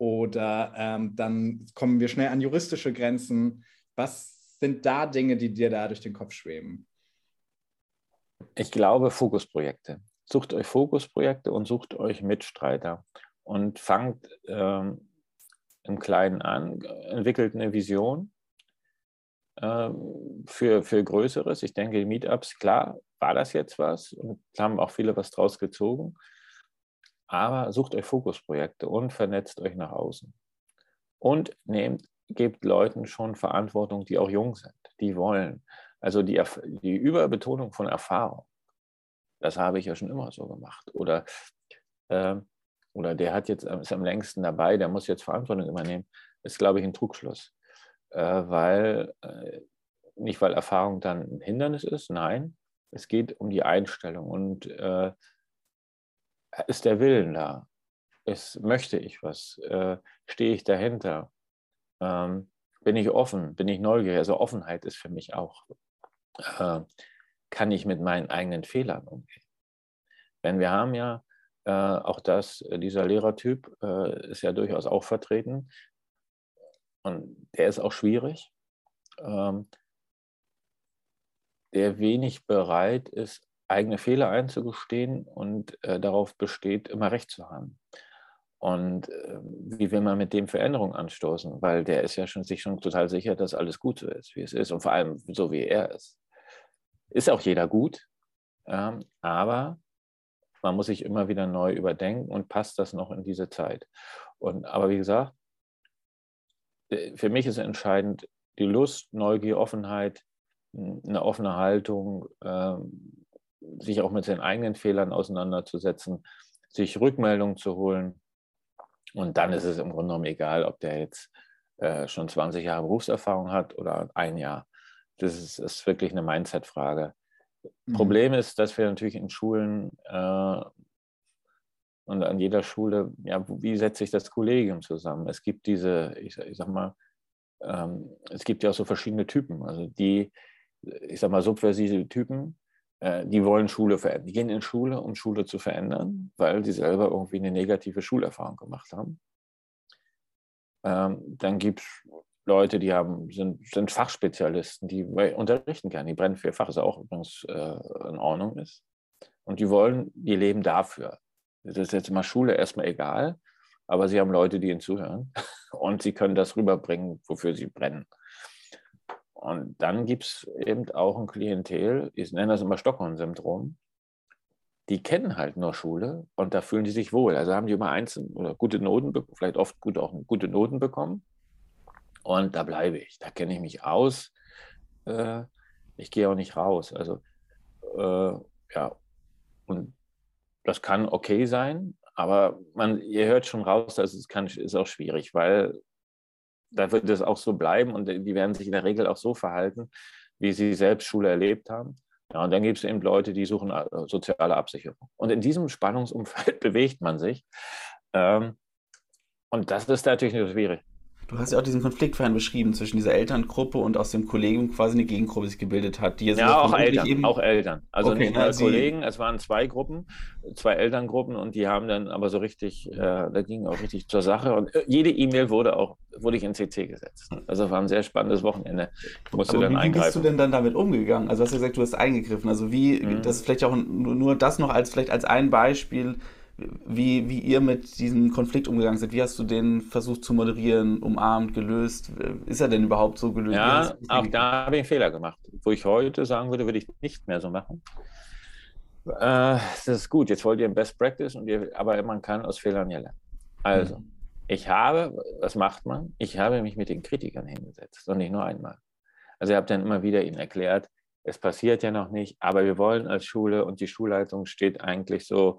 C: oder ähm, dann kommen wir schnell an juristische Grenzen. Was sind da Dinge, die dir da durch den Kopf schweben?
A: Ich glaube, Fokusprojekte. Sucht euch Fokusprojekte und sucht euch Mitstreiter und fangt ähm, im Kleinen an, entwickelt eine Vision ähm, für, für Größeres. Ich denke, Meetups, klar, war das jetzt was und haben auch viele was draus gezogen. Aber sucht euch Fokusprojekte und vernetzt euch nach außen. Und nehmt, gebt Leuten schon Verantwortung, die auch jung sind, die wollen. Also die, die Überbetonung von Erfahrung, das habe ich ja schon immer so gemacht. Oder, äh, oder der hat jetzt, ist am längsten dabei, der muss jetzt Verantwortung übernehmen, ist, glaube ich, ein Trugschluss. Äh, weil, äh, nicht weil Erfahrung dann ein Hindernis ist, nein, es geht um die Einstellung und äh, ist der Willen da? Ist, möchte ich was? Äh, stehe ich dahinter? Ähm, bin ich offen? Bin ich neugierig? Also Offenheit ist für mich auch äh, kann ich mit meinen eigenen Fehlern umgehen? Denn wir haben ja äh, auch das, äh, dieser Lehrertyp äh, ist ja durchaus auch vertreten und der ist auch schwierig, ähm, der wenig bereit ist, eigene Fehler einzugestehen und äh, darauf besteht, immer recht zu haben. Und äh, wie will man mit dem Veränderungen anstoßen? Weil der ist ja schon, sich schon total sicher, dass alles gut so ist, wie es ist und vor allem so, wie er ist. Ist auch jeder gut, ähm, aber man muss sich immer wieder neu überdenken und passt das noch in diese Zeit. Und, aber wie gesagt, äh, für mich ist entscheidend die Lust, Neugier, Offenheit, eine offene Haltung, ähm, sich auch mit seinen eigenen Fehlern auseinanderzusetzen, sich Rückmeldungen zu holen. Und dann ist es im Grunde genommen egal, ob der jetzt äh, schon 20 Jahre Berufserfahrung hat oder ein Jahr. Das ist, ist wirklich eine Mindset-Frage. Mhm. Problem ist, dass wir natürlich in Schulen äh, und an jeder Schule, ja, wie setze ich das Kollegium zusammen? Es gibt diese, ich, ich sag mal, ähm, es gibt ja auch so verschiedene Typen. Also die, ich sag mal, subversive Typen, die wollen Schule verändern. Die gehen in Schule, um Schule zu verändern, weil sie selber irgendwie eine negative Schulerfahrung gemacht haben. Ähm, dann gibt es Leute, die haben, sind, sind Fachspezialisten, die unterrichten gerne. Die brennen für ihr Fach, ist auch übrigens äh, in Ordnung ist. Und die wollen, die leben dafür. Das ist jetzt mal Schule erstmal egal, aber sie haben Leute, die ihnen zuhören und sie können das rüberbringen, wofür sie brennen. Und dann gibt es eben auch ein Klientel, ich nenne das immer Stockholm-Syndrom, die kennen halt nur Schule und da fühlen die sich wohl. Also haben die immer einzeln oder gute Noten, vielleicht oft gut auch gute Noten bekommen und da bleibe ich. Da kenne ich mich aus. Äh, ich gehe auch nicht raus. Also äh, ja, und das kann okay sein, aber man, ihr hört schon raus, dass es kann, ist auch schwierig, weil da wird es auch so bleiben und die werden sich in der Regel auch so verhalten, wie sie selbst Schule erlebt haben. Ja, und dann gibt es eben Leute, die suchen äh, soziale Absicherung. Und in diesem Spannungsumfeld bewegt man sich. Ähm, und das ist natürlich schwierig.
B: Du hast ja auch diesen Konflikt vorhin beschrieben zwischen dieser Elterngruppe und aus dem Kollegium quasi eine Gegengruppe sich gebildet hat.
A: Ja, auch Eltern, eben... auch Eltern. Also okay, nicht nur Kollegen, es waren zwei Gruppen, zwei Elterngruppen und die haben dann aber so richtig, äh, da ging auch richtig zur Sache und äh, jede E-Mail wurde auch, wurde ich in CC gesetzt. Also war ein sehr spannendes Wochenende.
B: Musste aber dann wie eingreifen. bist du denn dann damit umgegangen? Also hast du gesagt, du hast eingegriffen. Also wie, mhm. das vielleicht auch nur das noch als vielleicht als ein Beispiel, wie, wie ihr mit diesem Konflikt umgegangen seid. Wie hast du den versucht zu moderieren, umarmt, gelöst? Ist er denn überhaupt so gelöst?
A: Ja, auch da habe ich einen Fehler gemacht. Wo ich heute sagen würde, würde ich nicht mehr so machen. Äh, das ist gut. Jetzt wollt ihr ein Best Practice, und ihr, aber man kann aus Fehlern ja lernen. Also, mhm. ich habe, was macht man? Ich habe mich mit den Kritikern hingesetzt und nicht nur einmal. Also, ich habe dann immer wieder ihnen erklärt, es passiert ja noch nicht, aber wir wollen als Schule und die Schulleitung steht eigentlich so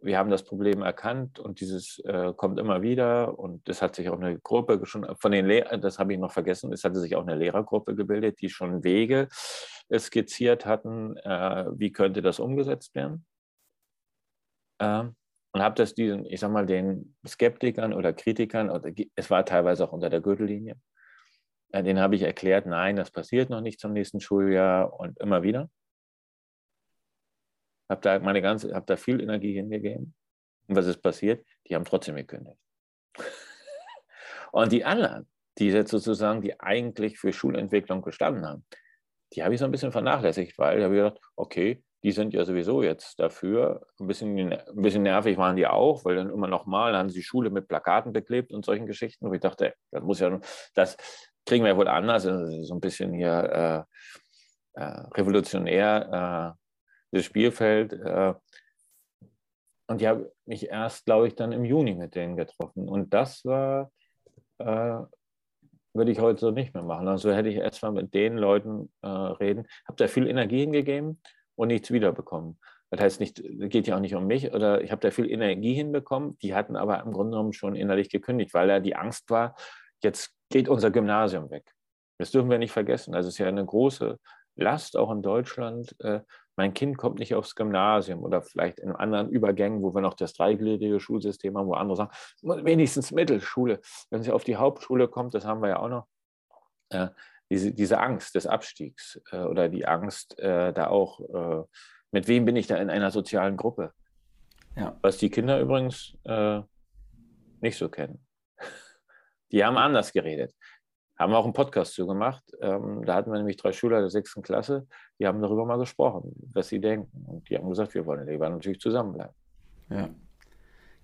A: wir haben das Problem erkannt und dieses äh, kommt immer wieder und es hat sich auch eine Gruppe schon von den Lehrern, das habe ich noch vergessen, es hatte sich auch eine Lehrergruppe gebildet, die schon Wege skizziert hatten, äh, wie könnte das umgesetzt werden. Ähm, und habe das diesen, ich sag mal, den Skeptikern oder Kritikern, oder es war teilweise auch unter der Gürtellinie, äh, den habe ich erklärt, nein, das passiert noch nicht zum nächsten Schuljahr und immer wieder. Habe da meine ganze, habe da viel Energie hingegeben. Und was ist passiert? Die haben trotzdem gekündigt. und die anderen, die jetzt sozusagen, die eigentlich für Schulentwicklung gestanden haben, die habe ich so ein bisschen vernachlässigt, weil ich habe gedacht, okay, die sind ja sowieso jetzt dafür. Ein bisschen, ein bisschen nervig waren die auch, weil dann immer noch mal, dann haben sie die Schule mit Plakaten beklebt und solchen Geschichten. wo ich dachte, das muss ja, das kriegen wir ja wohl anders. So ein bisschen hier äh, äh, revolutionär, das Spielfeld. Äh. und ich habe mich erst, glaube ich, dann im Juni mit denen getroffen. Und das war, äh, würde ich heute so nicht mehr machen. Also hätte ich erst mal mit den Leuten äh, reden, habe da viel Energie hingegeben und nichts wiederbekommen. Das heißt, nicht, geht ja auch nicht um mich oder ich habe da viel Energie hinbekommen. Die hatten aber im Grunde genommen schon innerlich gekündigt, weil da die Angst war, jetzt geht unser Gymnasium weg. Das dürfen wir nicht vergessen. Es ist ja eine große Last auch in Deutschland. Äh, mein Kind kommt nicht aufs Gymnasium oder vielleicht in anderen Übergängen, wo wir noch das dreigliedrige Schulsystem haben, wo andere sagen, wenigstens Mittelschule. Wenn sie auf die Hauptschule kommt, das haben wir ja auch noch, äh, diese, diese Angst des Abstiegs äh, oder die Angst, äh, da auch, äh, mit wem bin ich da in einer sozialen Gruppe? Ja. Was die Kinder übrigens äh, nicht so kennen. Die haben anders geredet. Haben auch einen Podcast zu gemacht. Ähm, da hatten wir nämlich drei Schüler der sechsten Klasse, die haben darüber mal gesprochen, was sie denken. Und die haben gesagt, wir wollen lieber natürlich zusammenbleiben.
B: Ja.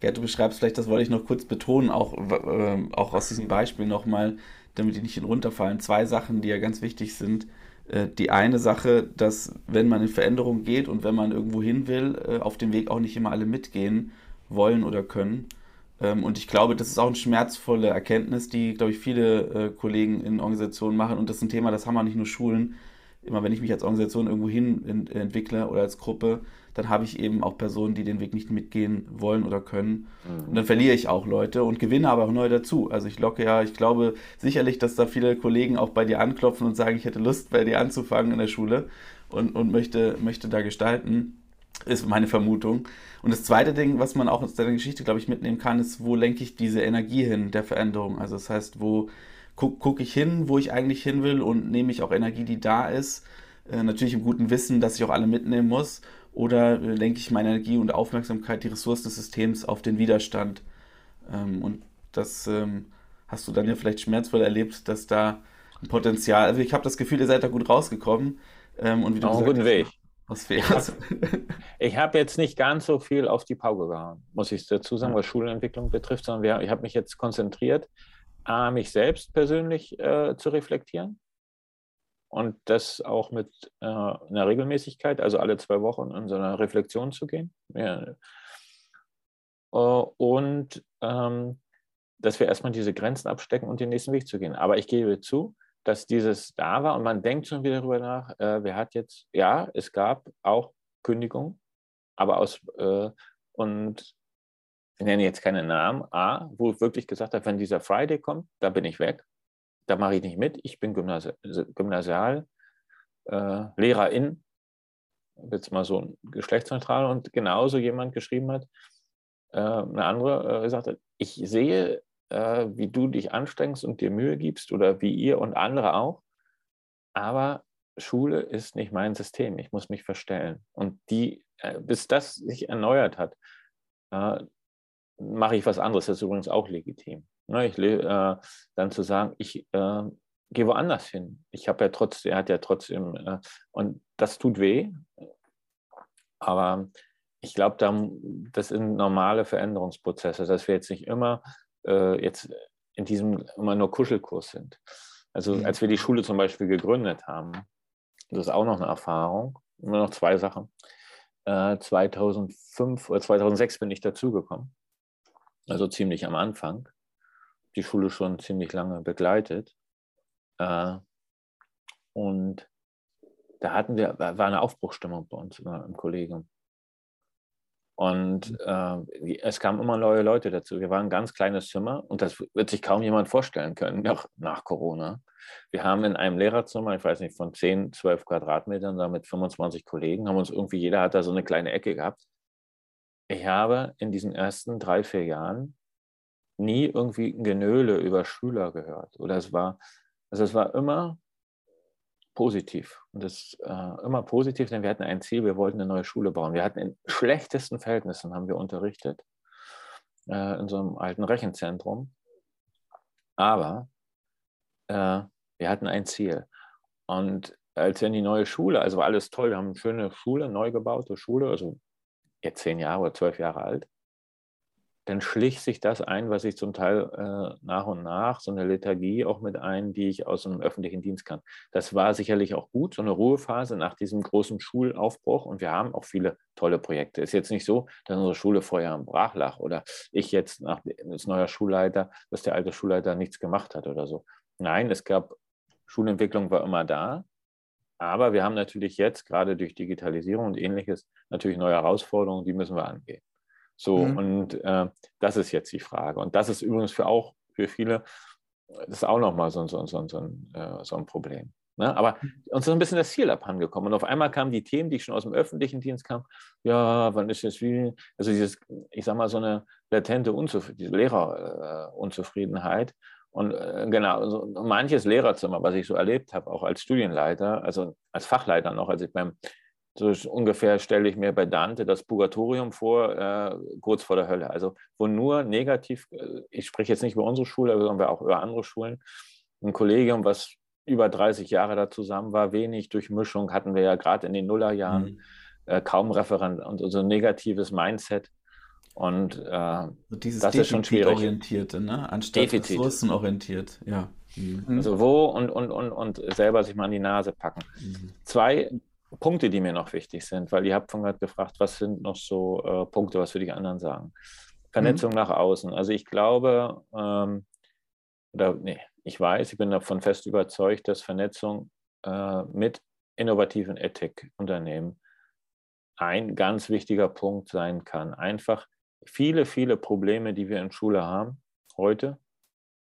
B: Gerd, du beschreibst vielleicht, das wollte ich noch kurz betonen, auch, äh, auch aus diesem Beispiel nochmal, damit die nicht runterfallen. Zwei Sachen, die ja ganz wichtig sind. Äh, die eine Sache, dass wenn man in Veränderung geht und wenn man irgendwo hin will, äh, auf dem Weg auch nicht immer alle mitgehen wollen oder können. Ähm, und ich glaube, das ist auch eine schmerzvolle Erkenntnis, die, glaube ich, viele äh, Kollegen in Organisationen machen. Und das ist ein Thema, das haben wir nicht nur Schulen. Immer wenn ich mich als Organisation irgendwo hin entwickle oder als Gruppe, dann habe ich eben auch Personen, die den Weg nicht mitgehen wollen oder können. Mhm. Und dann verliere ich auch Leute und gewinne aber auch neu dazu. Also ich locke ja, ich glaube sicherlich, dass da viele Kollegen auch bei dir anklopfen und sagen, ich hätte Lust, bei dir anzufangen in der Schule und, und möchte, möchte da gestalten. Ist meine Vermutung. Und das zweite Ding, was man auch aus deiner Geschichte, glaube ich, mitnehmen kann, ist, wo lenke ich diese Energie hin der Veränderung? Also das heißt, wo gucke guck ich hin, wo ich eigentlich hin will und nehme ich auch Energie, die da ist. Äh, natürlich im guten Wissen, dass ich auch alle mitnehmen muss oder lenke ich meine Energie und Aufmerksamkeit, die Ressourcen des Systems auf den Widerstand? Ähm, und das ähm, hast du dann ja vielleicht schmerzvoll erlebt, dass da ein Potenzial, also ich habe das Gefühl, ihr seid da gut rausgekommen.
A: Ähm, und wie du Auf guten Weg. Was ich habe hab jetzt nicht ganz so viel auf die Pauke gehauen, muss ich dazu sagen, was Schulentwicklung betrifft, sondern wir, ich habe mich jetzt konzentriert, A, mich selbst persönlich äh, zu reflektieren und das auch mit äh, einer Regelmäßigkeit, also alle zwei Wochen in so eine Reflexion zu gehen. Ja. Äh, und ähm, dass wir erstmal diese Grenzen abstecken und den nächsten Weg zu gehen. Aber ich gebe zu, dass dieses da war und man denkt schon wieder darüber nach, äh, wer hat jetzt, ja, es gab auch Kündigungen, aber aus, äh, und ich nenne jetzt keine Namen, A, wo ich wirklich gesagt habe, wenn dieser Friday kommt, da bin ich weg da mache ich nicht mit. Ich bin Gymnasi Gymnasial, äh, Lehrerin, jetzt mal so geschlechtsneutral und genauso jemand geschrieben hat, äh, eine andere äh, gesagt hat, ich sehe, äh, wie du dich anstrengst und dir Mühe gibst oder wie ihr und andere auch, aber Schule ist nicht mein System, ich muss mich verstellen. Und die, äh, bis das sich erneuert hat, äh, mache ich was anderes, das ist übrigens auch legitim. Ne, ich, äh, dann zu sagen, ich äh, gehe woanders hin. Ich habe ja trotzdem, er hat ja trotzdem, äh, und das tut weh, aber ich glaube, das sind normale Veränderungsprozesse, dass wir jetzt nicht immer äh, jetzt in diesem immer nur Kuschelkurs sind. Also mhm. als wir die Schule zum Beispiel gegründet haben, das ist auch noch eine Erfahrung, immer noch zwei Sachen. 2005 äh, oder 2006 bin ich dazugekommen, also ziemlich am Anfang die Schule schon ziemlich lange begleitet. Äh, und da hatten wir, war eine Aufbruchstimmung bei uns im Kollegium. Und äh, es kamen immer neue Leute dazu. Wir waren ein ganz kleines Zimmer und das wird sich kaum jemand vorstellen können, noch nach Corona. Wir haben in einem Lehrerzimmer, ich weiß nicht, von 10, 12 Quadratmetern, da mit 25 Kollegen, haben uns irgendwie, jeder hat da so eine kleine Ecke gehabt. ich habe in diesen ersten drei, vier Jahren nie irgendwie ein Genöle über Schüler gehört. Oder es war, also es war immer positiv. Und das äh, immer positiv, denn wir hatten ein Ziel, wir wollten eine neue Schule bauen. Wir hatten in schlechtesten Verhältnissen haben wir unterrichtet, äh, in so einem alten Rechenzentrum. Aber äh, wir hatten ein Ziel. Und als wir in die neue Schule, also war alles toll, wir haben eine schöne Schule, neu gebaute Schule, also jetzt zehn Jahre oder zwölf Jahre alt dann schlich sich das ein, was ich zum Teil äh, nach und nach, so eine Lethargie auch mit ein, die ich aus einem öffentlichen Dienst kann. Das war sicherlich auch gut, so eine Ruhephase nach diesem großen Schulaufbruch. Und wir haben auch viele tolle Projekte. Ist jetzt nicht so, dass unsere Schule vorher am Brach lag oder ich jetzt nach, als neuer Schulleiter, dass der alte Schulleiter nichts gemacht hat oder so. Nein, es gab, Schulentwicklung war immer da. Aber wir haben natürlich jetzt, gerade durch Digitalisierung und ähnliches, natürlich neue Herausforderungen, die müssen wir angehen. So, mhm. und äh, das ist jetzt die Frage. Und das ist übrigens für auch für viele, das ist auch nochmal so, so, so, so, ein, äh, so ein Problem. Ne? Aber mhm. uns ist ein bisschen das Ziel abhandengekommen. Und auf einmal kamen die Themen, die schon aus dem öffentlichen Dienst kamen. Ja, wann ist jetzt wie, also dieses, ich sag mal, so eine latente Unzufriedenheit, diese Lehrerunzufriedenheit. Und äh, genau, so manches Lehrerzimmer, was ich so erlebt habe, auch als Studienleiter, also als Fachleiter noch, als ich beim so ungefähr stelle ich mir bei Dante das Purgatorium vor, äh, kurz vor der Hölle. Also wo nur negativ, äh, ich spreche jetzt nicht über unsere Schule, sondern auch über andere Schulen, ein Kollegium, was über 30 Jahre da zusammen war, wenig Durchmischung hatten wir ja gerade in den Nullerjahren, mhm. äh, kaum Referent und so ein negatives Mindset. Und äh, also
B: dieses das ist schon schwierig. orientierte, ne? anstatt Defizit. ressourcenorientiert, ja.
A: Mhm. Also wo und, und, und, und selber sich mal an die Nase packen. Mhm. Zwei Punkte, die mir noch wichtig sind, weil ihr habt von gerade gefragt, was sind noch so äh, Punkte, was würde ich anderen sagen? Vernetzung mhm. nach außen. Also ich glaube, ähm, oder nee, ich weiß, ich bin davon fest überzeugt, dass Vernetzung äh, mit innovativen Ethik-Unternehmen ein ganz wichtiger Punkt sein kann. Einfach viele, viele Probleme, die wir in Schule haben heute,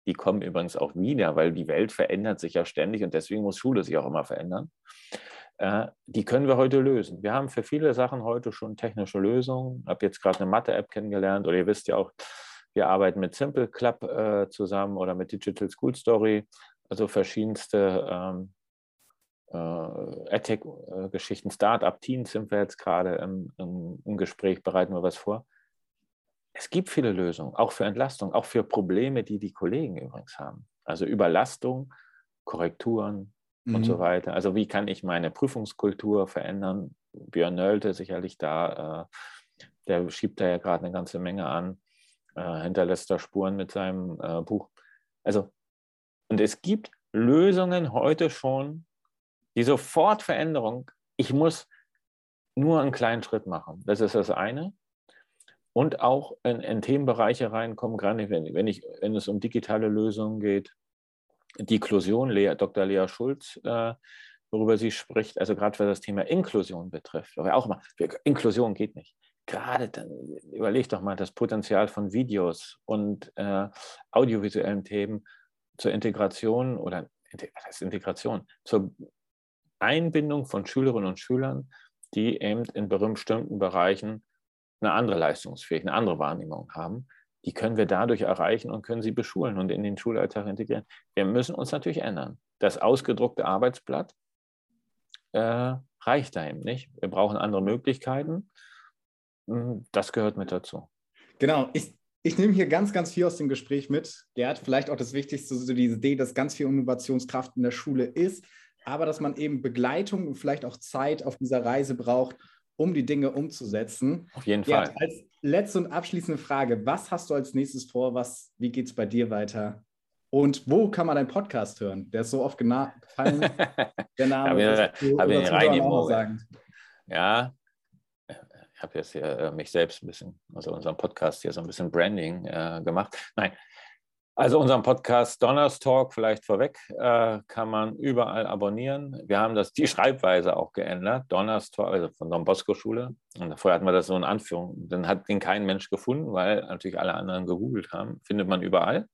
A: die kommen übrigens auch wieder, weil die Welt verändert sich ja ständig und deswegen muss Schule sich auch immer verändern. Äh, die können wir heute lösen. Wir haben für viele Sachen heute schon technische Lösungen. Ich habe jetzt gerade eine Mathe-App kennengelernt oder ihr wisst ja auch, wir arbeiten mit Simple Club äh, zusammen oder mit Digital School Story, also verschiedenste ähm, äh, EdTech-Geschichten, Start-up-Teams sind wir jetzt gerade im, im, im, Gespräch, bereiten wir was vor. Es gibt viele Lösungen, auch für Entlastung, auch für Probleme, die die Kollegen übrigens haben. Also Überlastung, Korrekturen, mhm. und so mhm. weiter. Also wie kann ich meine Prüfungskultur verändern? Björn Nölte sicherlich da, äh, der schiebt da ja gerade eine ganze Menge an, äh, hinterlässt da Spuren mit seinem äh, Buch. Also, und es gibt Lösungen heute schon, die sofort Veränderung, ich muss nur einen kleinen Schritt machen. Das ist das eine. Und auch in, in Themenbereiche reinkommen, gerade wenn, wenn, ich, wenn es um digitale Lösungen geht, die Inklusion, Dr. Lea Schulz, äh, worüber sie spricht, also gerade was das Thema Inklusion betrifft, aber auch mal, Inklusion geht nicht. Gerade dann überleg doch mal das Potenzial von Videos und äh, audiovisuellen Themen zur Integration oder was heißt Integration, zur Einbindung von Schülerinnen und Schülern, die eben in bestimmten Bereichen eine andere Leistungsfähigkeit, eine andere Wahrnehmung haben die können wir dadurch erreichen und können sie beschulen und in den Schulalltag integrieren. Wir müssen uns natürlich ändern. Das ausgedruckte Arbeitsblatt äh, reicht da eben nicht. Wir brauchen andere Möglichkeiten. Hm, das gehört mit dazu.
C: Genau. Ich, ich nehme hier ganz, ganz viel aus dem Gespräch mit. Gerd, vielleicht auch das Wichtigste, so diese Idee, dass ganz viel Innovationskraft in der Schule ist, aber dass man eben Begleitung und vielleicht auch Zeit auf dieser Reise braucht, um die Dinge umzusetzen.
A: Auf jeden Fall.
C: Als letzte und abschließende Frage: Was hast du als nächstes vor? Was, wie geht es bei dir weiter? Und wo kann man deinen Podcast hören? Der ist so oft gefallen.
A: Der Name. habe ich, hab ich rein Ja, ich habe jetzt hier äh, mich selbst ein bisschen, also unseren Podcast hier so ein bisschen Branding äh, gemacht. Nein, also unseren Podcast Donnerstalk vielleicht vorweg äh, kann man überall abonnieren. Wir haben das die Schreibweise auch geändert, Donnerstalk, also von Don Bosco Schule. Und vorher hatten wir das so in Anführung. Dann hat den kein Mensch gefunden, weil natürlich alle anderen gegoogelt haben. Findet man überall.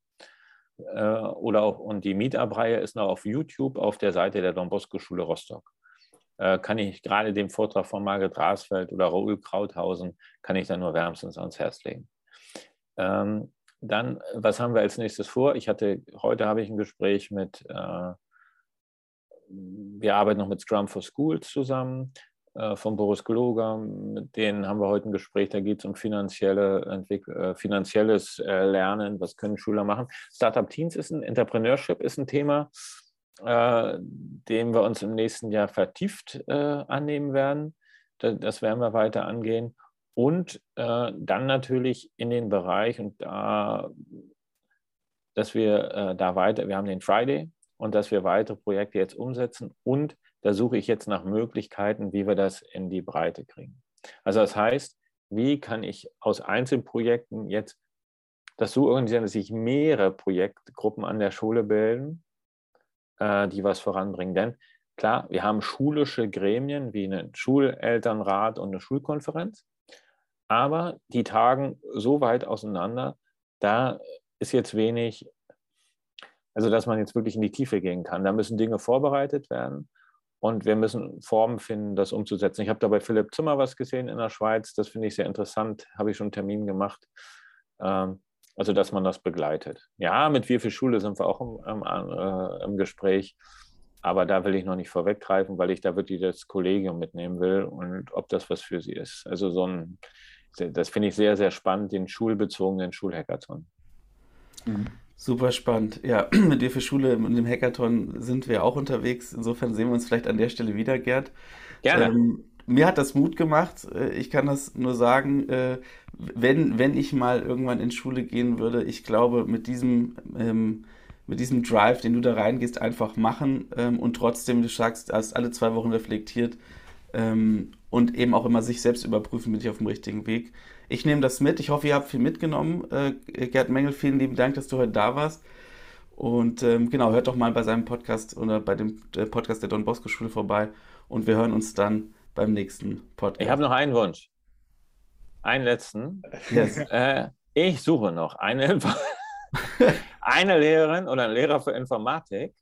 A: Äh, oder auch, und die Meetup-Reihe ist noch auf YouTube auf der Seite der Don Bosco Schule Rostock. äh, kann ich gerade den Vortrag von Margit Rasfeld oder Raoul Krauthausen, kann ich dann nur wärmstens ans Herz legen. Ähm, dann, was haben wir als nächstes vor? Ich hatte, heute habe ich ein Gespräch mit, äh, wir arbeiten noch mit Scrum for Schools zusammen äh, von Boris Gloger. Mit denen haben wir heute ein Gespräch, da geht es um finanzielle äh, finanzielles äh, Lernen, was können Schüler machen. Startup Teens ist ein, Entrepreneurship ist ein Thema, äh, dem wir uns im nächsten Jahr vertieft äh, annehmen werden. Das, werden wir weiter angehen. Und äh, dann natürlich in den Bereich und da, dass wir da weiter, wir haben den Friday und dass wir weitere Projekte jetzt umsetzen und da suche ich jetzt nach Möglichkeiten, wie wir das in die Breite kriegen. Also das heißt, wie kann ich aus Einzelprojekten jetzt das so organisieren, dass sich mehrere Projektgruppen an der Schule bilden, äh, die was voranbringen. Denn klar, wir haben schulische Gremien wie einen Schulelternrat und eine Schulkonferenz, aber die tagen so weit auseinander, da ist jetzt wenig, also dass man jetzt wirklich in die Tiefe gehen kann. Da müssen Dinge vorbereitet werden. Und wir müssen Formen finden, das umzusetzen. Ich habe da bei Philipp Zimmer was gesehen in der Schweiz. Das finde ich sehr interessant. Habe ich schon einen Termin gemacht. Ähm, also, dass man das begleitet. Ja, mit Wir für Schule sind wir auch im, im, äh, im Gespräch. Aber da will ich noch nicht vorweggreifen, weil ich da wirklich das Kollegium mitnehmen will und ob das was für sie ist. Also so ein, das finde ich sehr, sehr spannend, den schulbezogenen Schulhackathon.
B: Mhm. Super spannend. Ja, mit dir für Schule und dem Hackathon sind wir auch unterwegs. Insofern sehen wir uns vielleicht an der Stelle wieder, Gerd.
A: Gerne. Ähm,
B: mir hat das Mut gemacht. Äh, ich kann das nur sagen, äh, wenn, wenn ich mal irgendwann in Schule gehen würde, ich glaube, mit diesem, ähm, mit diesem Drive, den du da reingehst, einfach machen ähm, und trotzdem, du sagst, hast alle zwei Wochen reflektiert ähm, und eben auch immer sich selbst überprüfen, bin ich auf dem richtigen Weg. Ich nehme das mit. Ich hoffe, ihr habt viel mitgenommen. Äh, Gerd Mengel, vielen lieben Dank, dass du heute da warst. Und ähm, genau, hört doch mal bei seinem Podcast oder bei dem äh, Podcast der Don Bosco Schule vorbei. Und wir hören uns dann beim nächsten Podcast.
A: Ich habe noch einen Wunsch. Einen letzten. Yes. Äh, ich suche noch eine, eine Lehrerin oder einen Lehrer für Informatik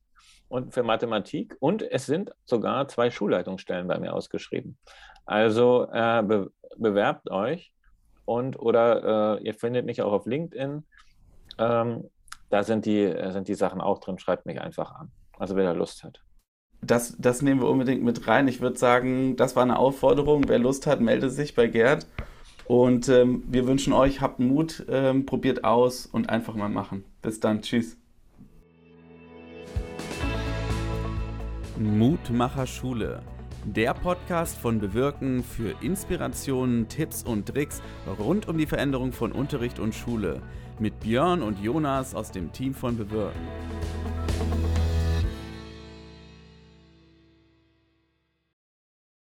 A: und für Mathematik. Und es sind sogar zwei Schulleitungsstellen bei mir ausgeschrieben. Also äh, be bewerbt euch und oder äh, ihr findet mich auch auf LinkedIn. Ähm, da sind die, sind die Sachen auch drin. Schreibt mich einfach an. Also wer da Lust hat.
B: Das, das nehmen wir unbedingt mit rein. Ich würde sagen, das war eine Aufforderung. Wer Lust hat, melde sich bei Gerd. Und ähm, wir wünschen euch, habt Mut, ähm, probiert aus und einfach mal machen. Bis dann. Tschüss.
D: Mutmacher Schule der Podcast von Bewirken für Inspirationen, Tipps und Tricks rund um die Veränderung von Unterricht und Schule mit Björn und Jonas aus dem Team von Bewirken.